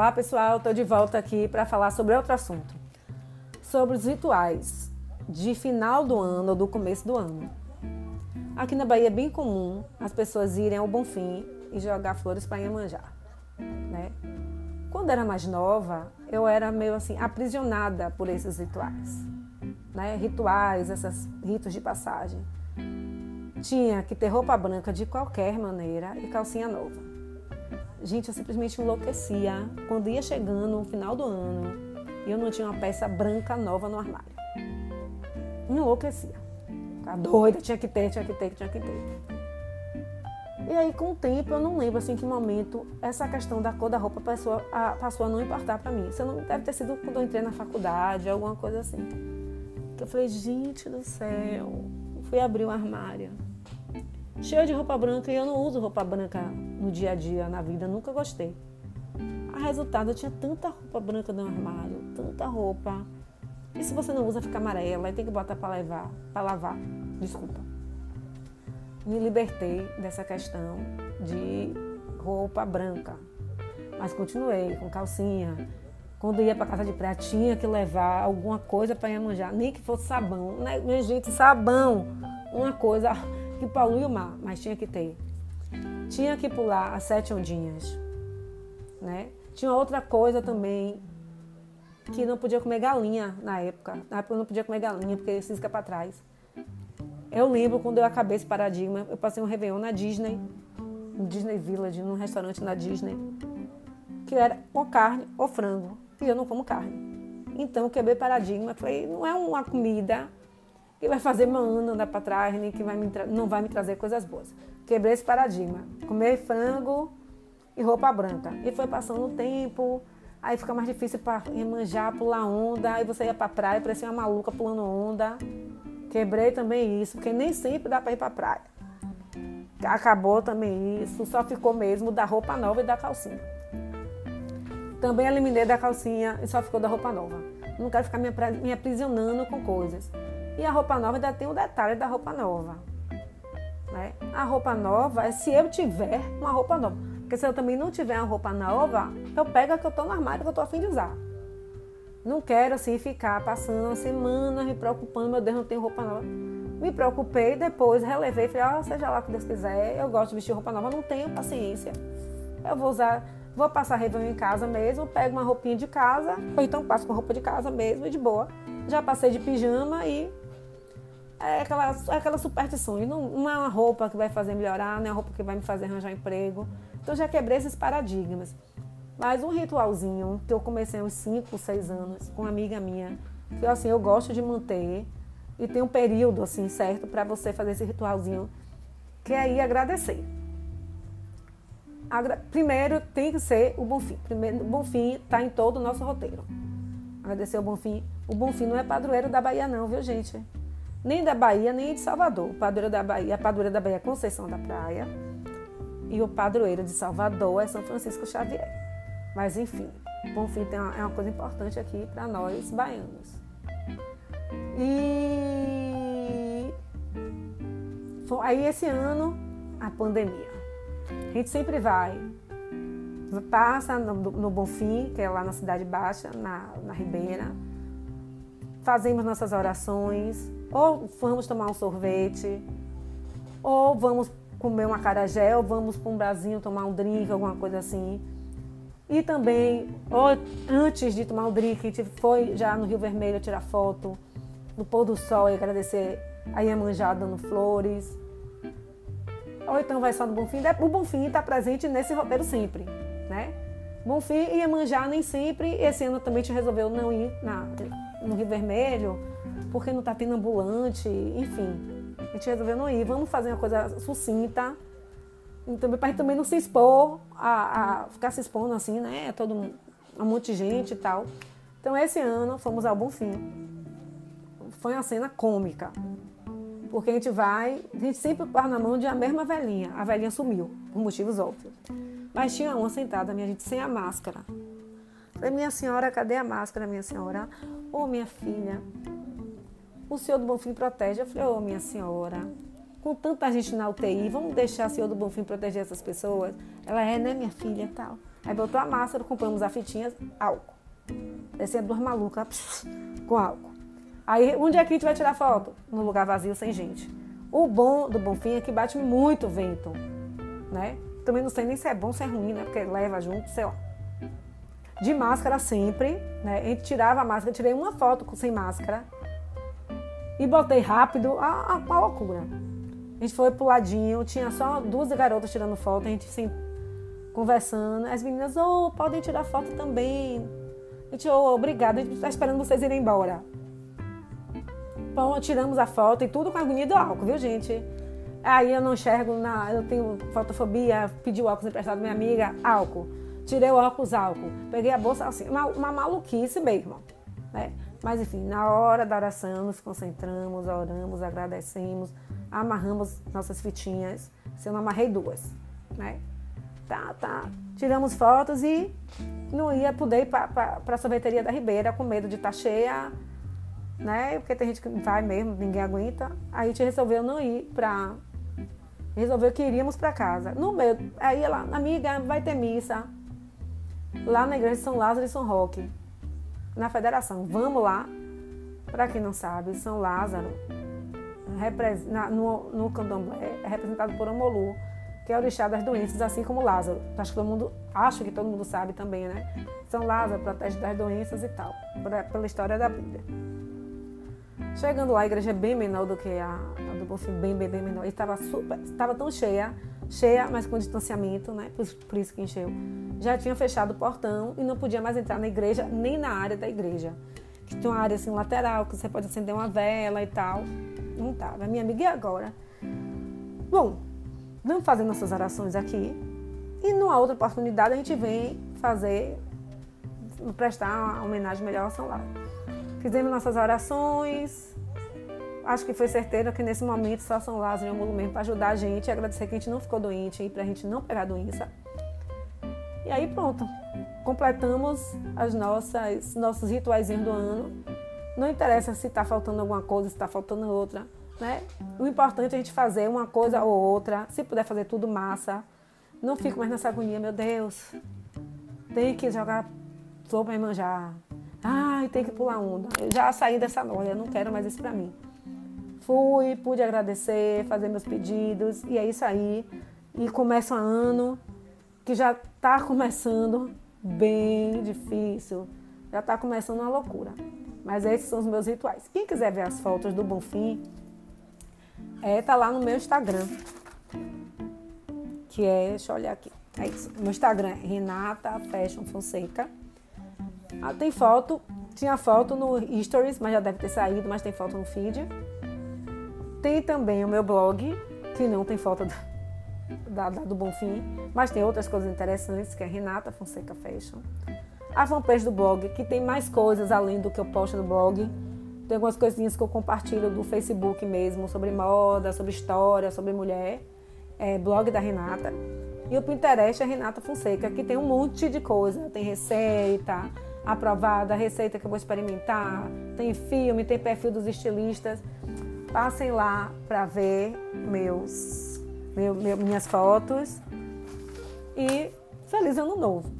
Olá pessoal, estou de volta aqui para falar sobre outro assunto, sobre os rituais de final do ano ou do começo do ano. Aqui na Bahia é bem comum as pessoas irem ao Bonfim e jogar flores para Iemanjá, né? Quando era mais nova, eu era meio assim aprisionada por esses rituais, né? Rituais, esses ritos de passagem. Tinha que ter roupa branca de qualquer maneira e calcinha nova. Gente, eu simplesmente enlouquecia quando ia chegando no final do ano e eu não tinha uma peça branca nova no armário. Enlouquecia. Ficava doida, tinha que ter, tinha que ter, tinha que ter. E aí, com o tempo, eu não lembro assim que momento essa questão da cor da roupa passou a, passou a não importar para mim. Isso não deve ter sido quando eu entrei na faculdade, alguma coisa assim. Que eu falei, gente do céu, fui abrir o armário cheio de roupa branca e eu não uso roupa branca no dia a dia, na vida, nunca gostei. A resultado, eu tinha tanta roupa branca no armário, tanta roupa. E se você não usa, fica amarela e tem que botar para levar, para lavar. Desculpa. Me libertei dessa questão de roupa branca. Mas continuei com calcinha. Quando ia para casa de praia, tinha que levar alguma coisa para manjar, nem que fosse sabão. Né? Minha gente, sabão, uma coisa que polui o mar, mas tinha que ter. Tinha que pular as sete ondinhas, né? Tinha outra coisa também que não podia comer galinha na época. Na época eu não podia comer galinha porque cisca para trás. Eu lembro quando eu acabei esse paradigma, eu passei um Réveillon na Disney, no Disney Village, num restaurante na Disney, que era ou carne ou frango. E eu não como carne. Então eu quebrei paradigma, falei, não é uma comida que vai fazer meu ano andar para trás, nem que vai me não vai me trazer coisas boas. Quebrei esse paradigma. Comer frango e roupa branca. E foi passando o tempo, aí fica mais difícil para manjar, pular onda, aí você ia para praia, parecia uma maluca pulando onda. Quebrei também isso, porque nem sempre dá para ir para praia. Acabou também isso, só ficou mesmo da roupa nova e da calcinha. Também eliminei da calcinha e só ficou da roupa nova. Não quero ficar me aprisionando com coisas. E a roupa nova ainda tem o detalhe da roupa nova. Né? A roupa nova é se eu tiver uma roupa nova. Porque se eu também não tiver uma roupa nova, eu pego a que eu estou no armário que eu estou afim de usar. Não quero assim ficar passando uma semana me preocupando, meu Deus, não tenho roupa nova. Me preocupei, depois relevei, falei, ah, seja lá o que Deus quiser, eu gosto de vestir roupa nova, não tenho paciência. Eu vou usar, vou passar Réveillon em casa mesmo, pego uma roupinha de casa, ou então passo com roupa de casa mesmo de boa. Já passei de pijama e é aquela, é aquela superstição. Não, não é uma roupa que vai fazer melhorar, não é uma roupa que vai me fazer arranjar emprego. Então já quebrei esses paradigmas. Mas um ritualzinho que eu comecei uns 5, 6 anos com uma amiga minha, que assim, eu gosto de manter e tem um período assim certo para você fazer esse ritualzinho, que é ir agradecer. Agra Primeiro tem que ser o Bonfim. Primeiro, o Bonfim está em todo o nosso roteiro. Agradecer o Bonfim. O Bonfim não é padroeiro da Bahia não, viu gente? Nem da Bahia, nem de Salvador. O padroeiro da Bahia, a padroeira da Bahia é Conceição da Praia e o padroeiro de Salvador é São Francisco Xavier. Mas enfim, Bonfim tem uma, é uma coisa importante aqui para nós baianos. E aí esse ano a pandemia. A gente sempre vai, passa no, no Bonfim, que é lá na Cidade Baixa, na, na Ribeira, fazemos nossas orações, ou vamos tomar um sorvete, ou vamos comer um acarajé, ou vamos para um brasinho tomar um drink, alguma coisa assim. E também, ou antes de tomar o drink, a gente foi já no Rio Vermelho tirar foto no pôr do sol e agradecer a Iemanjá dando flores. Ou então vai só no Bonfim. O Bonfim está presente nesse roteiro sempre, né? Iemanjá nem sempre. Esse ano também a gente resolveu não ir na, no Rio Vermelho porque não está tendo ambulante, enfim. A gente resolveu não ir, vamos fazer uma coisa sucinta, então, para também não se expor, a, a, ficar se expondo assim, né? Todo um monte de gente e tal. Então, esse ano fomos ao Bonfim. Foi uma cena cômica, porque a gente vai, a gente sempre para na mão de a mesma velhinha. A velhinha sumiu, por motivos óbvios. Mas tinha uma sentada, minha gente, sem a máscara. Minha senhora, cadê a máscara, minha senhora? Ô, oh, minha filha, o Senhor do Bonfim protege. Eu falei, ô oh, minha senhora, com tanta gente na UTI, vamos deixar o Senhor do Bonfim proteger essas pessoas? Ela é, né, minha filha tal. Aí botou a máscara, compramos a fitinha, álcool. Descia duas malucas com álcool. Aí, onde é que a gente vai tirar foto? No lugar vazio, sem gente. O bom do Bonfim é que bate muito vento, né? Também não sei nem se é bom se é ruim, né? Porque leva junto, sei lá. De máscara sempre, né? A gente tirava a máscara, tirei uma foto sem máscara e botei rápido, a, a, a loucura. A gente foi pro ladinho, tinha só duas garotas tirando foto, a gente assim, conversando. As meninas, oh, podem tirar foto também. A gente, oh, obrigada, a gente tá esperando vocês irem embora. Bom, tiramos a foto e tudo com agonia do álcool, viu, gente? Aí eu não enxergo, na, eu tenho fotofobia, pedi o óculos emprestado minha amiga, álcool. Tirei o óculos, álcool. Peguei a bolsa, assim, uma, uma maluquice mesmo, né? Mas enfim, na hora da oração, nos concentramos, oramos, agradecemos, amarramos nossas fitinhas. Se eu não amarrei duas, né? Tá, tá. Tiramos fotos e não ia poder ir para a sorveteria da Ribeira com medo de estar tá cheia, né? Porque tem gente que vai mesmo, ninguém aguenta. Aí a gente resolveu não ir para. Resolveu que iríamos para casa. No meio, aí lá, amiga, vai ter missa lá na igreja de São Lázaro e São Roque na federação. Vamos lá. Para quem não sabe, São Lázaro, no, no candomblé, é representado por Omolu, que é o orixá das doenças, assim como Lázaro. Acho que todo mundo, acho que todo mundo sabe também, né? São Lázaro protege das doenças e tal, pela história da Bíblia. Chegando lá, a igreja é bem menor do que a, a do Bonfim, bem, bem, bem menor. E estava super, estava tão cheia, cheia, mas com distanciamento, né? Por, por isso que encheu já tinha fechado o portão e não podia mais entrar na igreja, nem na área da igreja. Que tem uma área assim lateral, que você pode acender uma vela e tal. Não estava. Minha amiga, e agora? Bom, vamos fazer nossas orações aqui. E numa outra oportunidade a gente vem fazer, prestar uma homenagem melhor ao São Lauro. Fizemos nossas orações. Acho que foi certeiro que nesse momento só São Lázaro e o Mulo para ajudar a gente e agradecer que a gente não ficou doente e para a gente não pegar doença. E aí pronto, completamos as nossas nossos rituais do ano. Não interessa se está faltando alguma coisa, se está faltando outra, né? O importante é a gente fazer uma coisa ou outra. Se puder fazer tudo, massa. Não fico mais nessa agonia, meu Deus. Tem que jogar sopa e manjar. Ai, tem que pular onda. Eu já saí dessa noia, não quero mais isso para mim. Fui, pude agradecer, fazer meus pedidos e é isso aí. E começa o ano que já está começando bem difícil, já está começando uma loucura. Mas esses são os meus rituais. Quem quiser ver as fotos do Bonfim, é, tá lá no meu Instagram. Que é, deixa eu olhar aqui. É isso. Meu Instagram é Renata Fashion Fonseca. Ah, tem foto, tinha foto no Stories, mas já deve ter saído, mas tem foto no feed. Tem também o meu blog, que não tem foto do, da, da, do Bonfim, mas tem outras coisas interessantes, que é Renata Fonseca Fashion. A fanpage do blog, que tem mais coisas além do que eu posto no blog. Tem algumas coisinhas que eu compartilho do Facebook mesmo, sobre moda, sobre história, sobre mulher. É blog da Renata. E o Pinterest é Renata Fonseca, que tem um monte de coisa. Tem receita aprovada, receita que eu vou experimentar, tem filme, tem perfil dos estilistas. Passem lá para ver meus meu, meu, minhas fotos. E feliz ano novo!